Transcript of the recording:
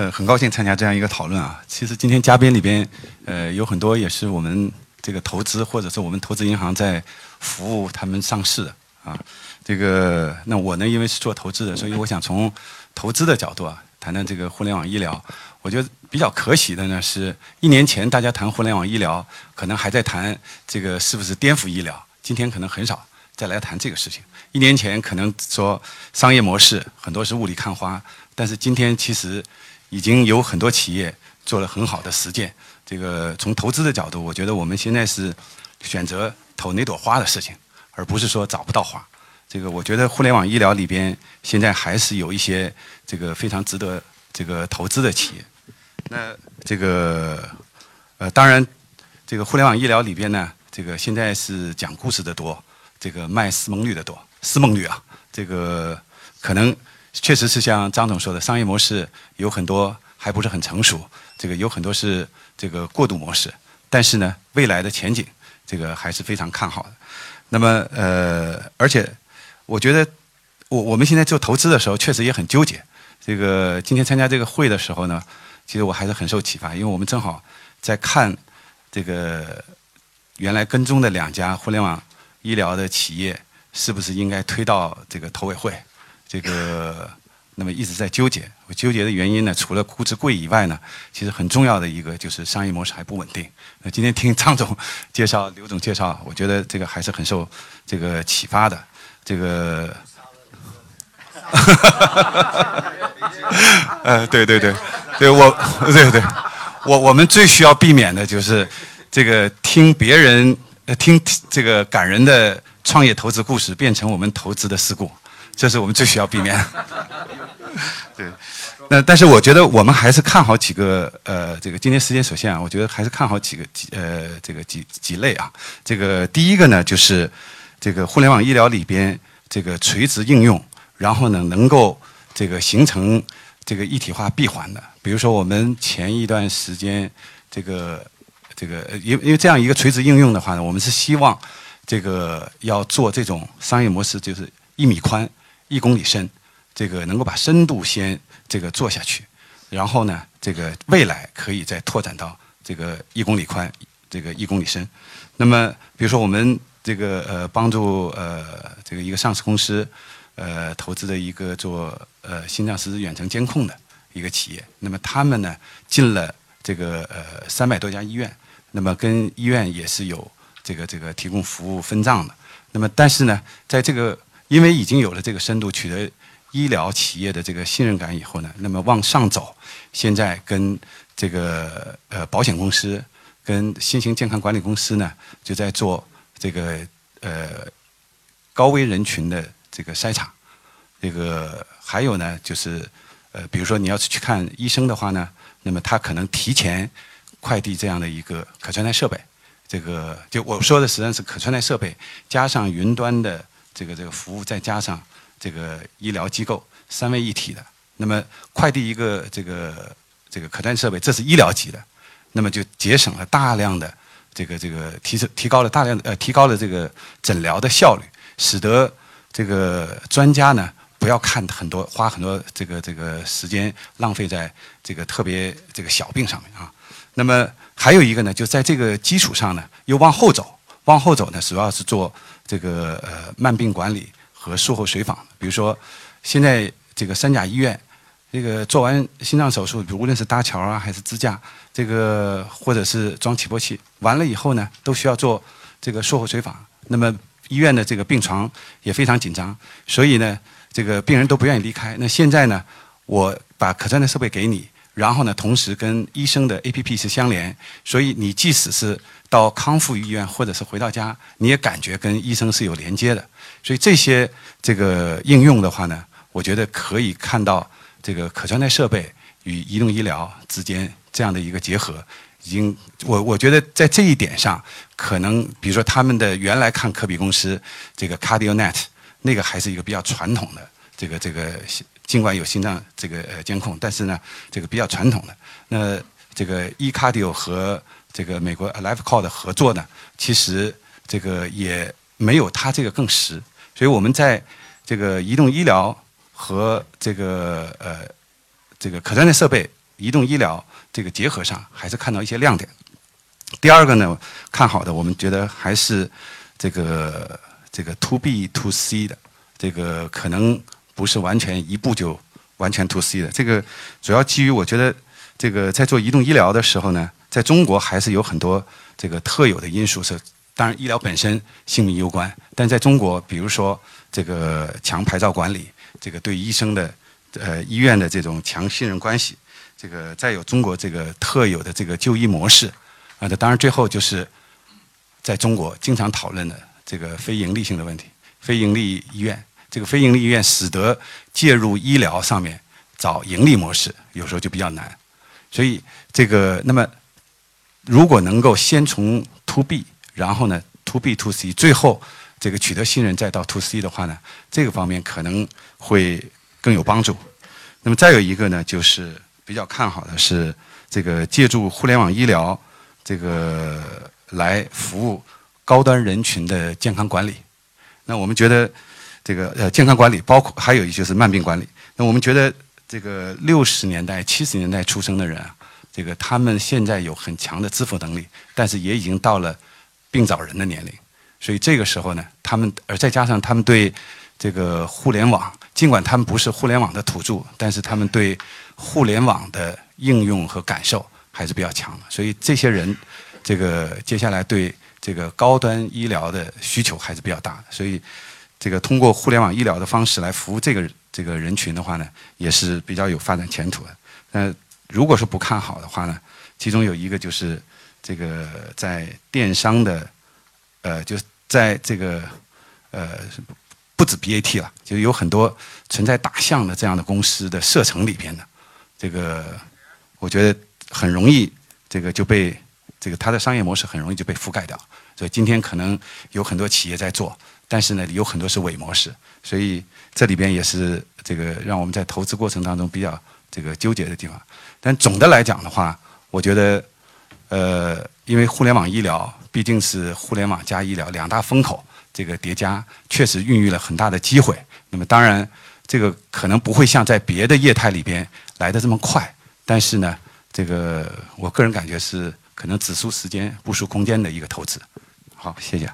呃，很高兴参加这样一个讨论啊。其实今天嘉宾里边，呃，有很多也是我们这个投资或者是我们投资银行在服务他们上市的啊。这个那我呢，因为是做投资的，所以我想从投资的角度啊，谈谈这个互联网医疗。我觉得比较可喜的呢，是一年前大家谈互联网医疗，可能还在谈这个是不是颠覆医疗，今天可能很少再来谈这个事情。一年前可能说商业模式很多是雾里看花，但是今天其实。已经有很多企业做了很好的实践。这个从投资的角度，我觉得我们现在是选择投哪朵花的事情，而不是说找不到花。这个我觉得互联网医疗里边现在还是有一些这个非常值得这个投资的企业。那这个呃，当然这个互联网医疗里边呢，这个现在是讲故事的多，这个卖思蒙率的多，思蒙率啊，这个可能。确实是像张总说的，商业模式有很多还不是很成熟，这个有很多是这个过渡模式。但是呢，未来的前景这个还是非常看好的。那么呃，而且我觉得我我们现在做投资的时候，确实也很纠结。这个今天参加这个会的时候呢，其实我还是很受启发，因为我们正好在看这个原来跟踪的两家互联网医疗的企业，是不是应该推到这个投委会。这个，那么一直在纠结。我纠结的原因呢，除了估值贵以外呢，其实很重要的一个就是商业模式还不稳定。那今天听张总介绍、刘总介绍，我觉得这个还是很受这个启发的。这个，呃，对对对，对我，对对，我我们最需要避免的就是这个听别人听这个感人的创业投资故事，变成我们投资的事故。这是我们最需要避免。对，那但是我觉得我们还是看好几个呃，这个今天时间所限啊，我觉得还是看好几个几呃这个几几类啊。这个第一个呢，就是这个互联网医疗里边这个垂直应用，然后呢能够这个形成这个一体化闭环的。比如说我们前一段时间这个这个因因为这样一个垂直应用的话呢，我们是希望这个要做这种商业模式，就是一米宽。一公里深，这个能够把深度先这个做下去，然后呢，这个未来可以再拓展到这个一公里宽，这个一公里深。那么，比如说我们这个呃帮助呃这个一个上市公司呃投资的一个做呃心脏实时远程监控的一个企业，那么他们呢进了这个呃三百多家医院，那么跟医院也是有这个这个提供服务分账的。那么但是呢，在这个因为已经有了这个深度，取得医疗企业的这个信任感以后呢，那么往上走，现在跟这个呃保险公司、跟新型健康管理公司呢，就在做这个呃高危人群的这个筛查。这个还有呢，就是呃比如说你要是去看医生的话呢，那么他可能提前快递这样的一个可穿戴设备。这个就我说的实际上是可穿戴设备加上云端的。这个这个服务再加上这个医疗机构三位一体的，那么快递一个这个这个可穿戴设备，这是医疗级的，那么就节省了大量的这个这个提升提高了大量呃提高了这个诊疗的效率，使得这个专家呢不要看很多花很多这个这个时间浪费在这个特别这个小病上面啊。那么还有一个呢，就在这个基础上呢，又往后走，往后走呢，主要是做。这个呃慢病管理和术后随访，比如说现在这个三甲医院，这个做完心脏手术，无论是搭桥啊还是支架，这个或者是装起搏器，完了以后呢，都需要做这个术后随访。那么医院的这个病床也非常紧张，所以呢，这个病人都不愿意离开。那现在呢，我把可穿戴设备给你。然后呢，同时跟医生的 APP 是相连，所以你即使是到康复医院或者是回到家，你也感觉跟医生是有连接的。所以这些这个应用的话呢，我觉得可以看到这个可穿戴设备与移动医疗之间这样的一个结合。已经，我我觉得在这一点上，可能比如说他们的原来看科比公司这个 CardioNet 那个还是一个比较传统的这个这个。尽管有心脏这个呃监控，但是呢，这个比较传统的。那这个 eCardio 和这个美国 AliveCall 的合作呢，其实这个也没有它这个更实。所以我们在这个移动医疗和这个呃这个可穿戴设备移动医疗这个结合上，还是看到一些亮点。第二个呢，看好的，我们觉得还是这个这个 to B to C 的，这个可能不是完全一步就完全 to C 的。这个主要基于我觉得，这个在做移动医疗的时候呢，在中国还是有很多这个特有的因素是，当然医疗本身性命攸关，但在中国，比如说这个强牌照管理，这个对医生的呃医院的这种强信任关系，这个再有中国这个特有的这个就医模式。啊，这当然最后就是在中国经常讨论的这个非盈利性的问题，非盈利医院，这个非盈利医院使得介入医疗上面找盈利模式有时候就比较难，所以这个那么如果能够先从 to B，然后呢 to B to C，最后这个取得信任再到 to C 的话呢，这个方面可能会更有帮助。那么再有一个呢，就是比较看好的是这个借助互联网医疗。这个来服务高端人群的健康管理，那我们觉得这个呃健康管理包括还有一些是慢病管理。那我们觉得这个六十年代、七十年代出生的人啊，这个他们现在有很强的支付能力，但是也已经到了病早人的年龄。所以这个时候呢，他们而再加上他们对这个互联网，尽管他们不是互联网的土著，但是他们对互联网的应用和感受。还是比较强的，所以这些人，这个接下来对这个高端医疗的需求还是比较大的，所以这个通过互联网医疗的方式来服务这个这个人群的话呢，也是比较有发展前途的。那如果说不看好的话呢，其中有一个就是这个在电商的，呃，就是在这个呃不止 BAT 了，就有很多存在大象的这样的公司的射程里边的，这个我觉得。很容易，这个就被这个它的商业模式很容易就被覆盖掉。所以今天可能有很多企业在做，但是呢，有很多是伪模式。所以这里边也是这个让我们在投资过程当中比较这个纠结的地方。但总的来讲的话，我觉得，呃，因为互联网医疗毕竟是互联网加医疗两大风口，这个叠加确实孕育了很大的机会。那么当然，这个可能不会像在别的业态里边来的这么快，但是呢。这个我个人感觉是可能只输时间、不输空间的一个投资。好，谢谢。